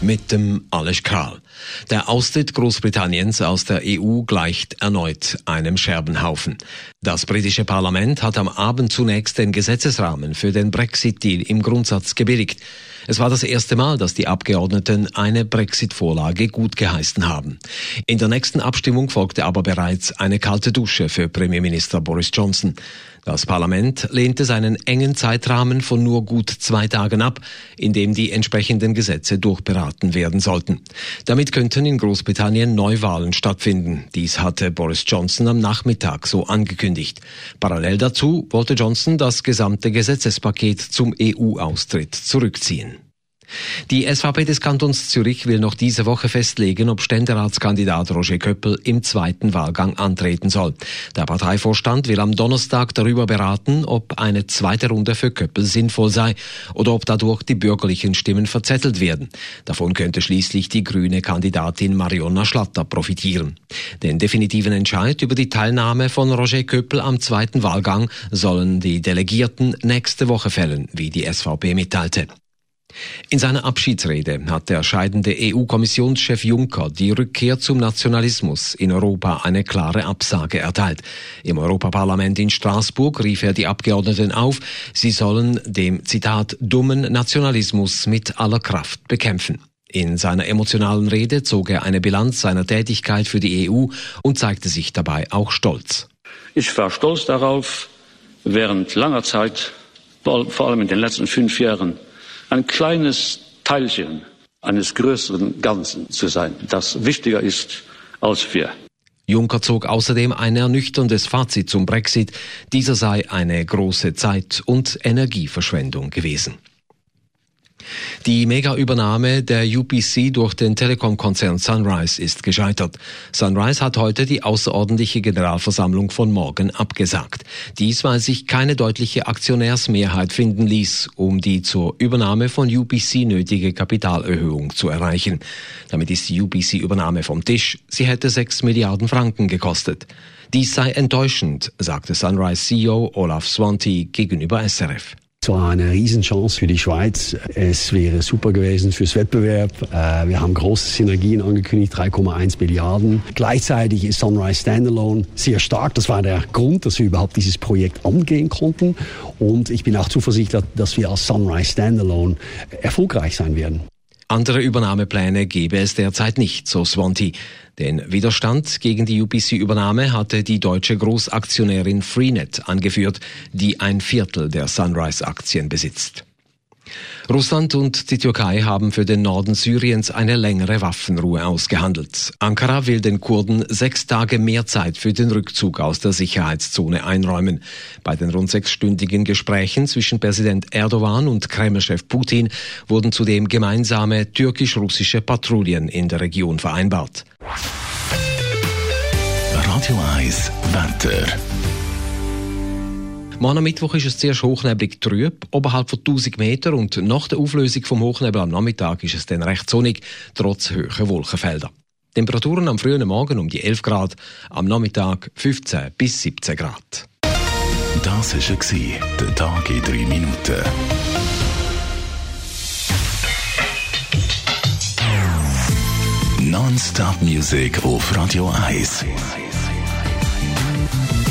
mit dem Alles Kral. Der Austritt Großbritanniens aus der EU gleicht erneut einem Scherbenhaufen. Das britische Parlament hat am Abend zunächst den Gesetzesrahmen für den Brexit-Deal im Grundsatz gebilligt. Es war das erste Mal, dass die Abgeordneten eine Brexit-Vorlage gut geheißen haben. In der nächsten Abstimmung folgte aber bereits eine kalte Dusche für Premierminister Boris Johnson. Das Parlament lehnte seinen engen Zeitrahmen von nur gut zwei Tagen ab, in dem die entsprechenden Gesetze durchberaten werden sollten. Damit könnten in Großbritannien Neuwahlen stattfinden. Dies hatte Boris Johnson am Nachmittag so angekündigt. Parallel dazu wollte Johnson das gesamte Gesetzespaket zum EU-Austritt zurückziehen. Die SVP des Kantons Zürich will noch diese Woche festlegen, ob Ständeratskandidat Roger Köppel im zweiten Wahlgang antreten soll. Der Parteivorstand will am Donnerstag darüber beraten, ob eine zweite Runde für Köppel sinnvoll sei oder ob dadurch die bürgerlichen Stimmen verzettelt werden. Davon könnte schließlich die grüne Kandidatin Marionna Schlatter profitieren. Den definitiven Entscheid über die Teilnahme von Roger Köppel am zweiten Wahlgang sollen die Delegierten nächste Woche fällen, wie die SVP mitteilte. In seiner Abschiedsrede hat der scheidende EU-Kommissionschef Juncker die Rückkehr zum Nationalismus in Europa eine klare Absage erteilt. Im Europaparlament in Straßburg rief er die Abgeordneten auf, sie sollen dem Zitat dummen Nationalismus mit aller Kraft bekämpfen. In seiner emotionalen Rede zog er eine Bilanz seiner Tätigkeit für die EU und zeigte sich dabei auch stolz. Ich war stolz darauf, während langer Zeit, vor allem in den letzten fünf Jahren, ein kleines Teilchen eines größeren Ganzen zu sein, das wichtiger ist als wir. Juncker zog außerdem ein ernüchterndes Fazit zum Brexit. Dieser sei eine große Zeit- und Energieverschwendung gewesen. Die Mega-Übernahme der UPC durch den Telekom-Konzern Sunrise ist gescheitert. Sunrise hat heute die außerordentliche Generalversammlung von morgen abgesagt. Dies, weil sich keine deutliche Aktionärsmehrheit finden ließ, um die zur Übernahme von UPC nötige Kapitalerhöhung zu erreichen. Damit ist die UPC-Übernahme vom Tisch. Sie hätte 6 Milliarden Franken gekostet. Dies sei enttäuschend, sagte Sunrise CEO Olaf Swanty gegenüber SRF. War eine Riesenchance für die Schweiz. Es wäre super gewesen fürs Wettbewerb. Äh, wir haben große Synergien angekündigt, 3,1 Milliarden. Gleichzeitig ist Sunrise Standalone sehr stark. Das war der Grund, dass wir überhaupt dieses Projekt angehen konnten. Und ich bin auch zuversichtlich, dass wir als Sunrise Standalone erfolgreich sein werden. Andere Übernahmepläne gebe es derzeit nicht, so Swanty. Den Widerstand gegen die UPC-Übernahme hatte die deutsche Großaktionärin Freenet angeführt, die ein Viertel der Sunrise-Aktien besitzt. Russland und die Türkei haben für den Norden Syriens eine längere Waffenruhe ausgehandelt. Ankara will den Kurden sechs Tage mehr Zeit für den Rückzug aus der Sicherheitszone einräumen. Bei den rund sechsstündigen Gesprächen zwischen Präsident Erdogan und Kremlchef Putin wurden zudem gemeinsame türkisch-russische Patrouillen in der Region vereinbart. Radio 1 Wetter Morgen am Mittwoch ist es zuerst hochneblig trüb, oberhalb von 1000 Meter und nach der Auflösung vom Hochnebel am Nachmittag ist es dann recht sonnig, trotz hoher Wolkenfelder. Temperaturen am frühen Morgen um die 11 Grad, am Nachmittag 15 bis 17 Grad. Das war der Tag in drei Minuten. Non-Stop Music auf Radio 1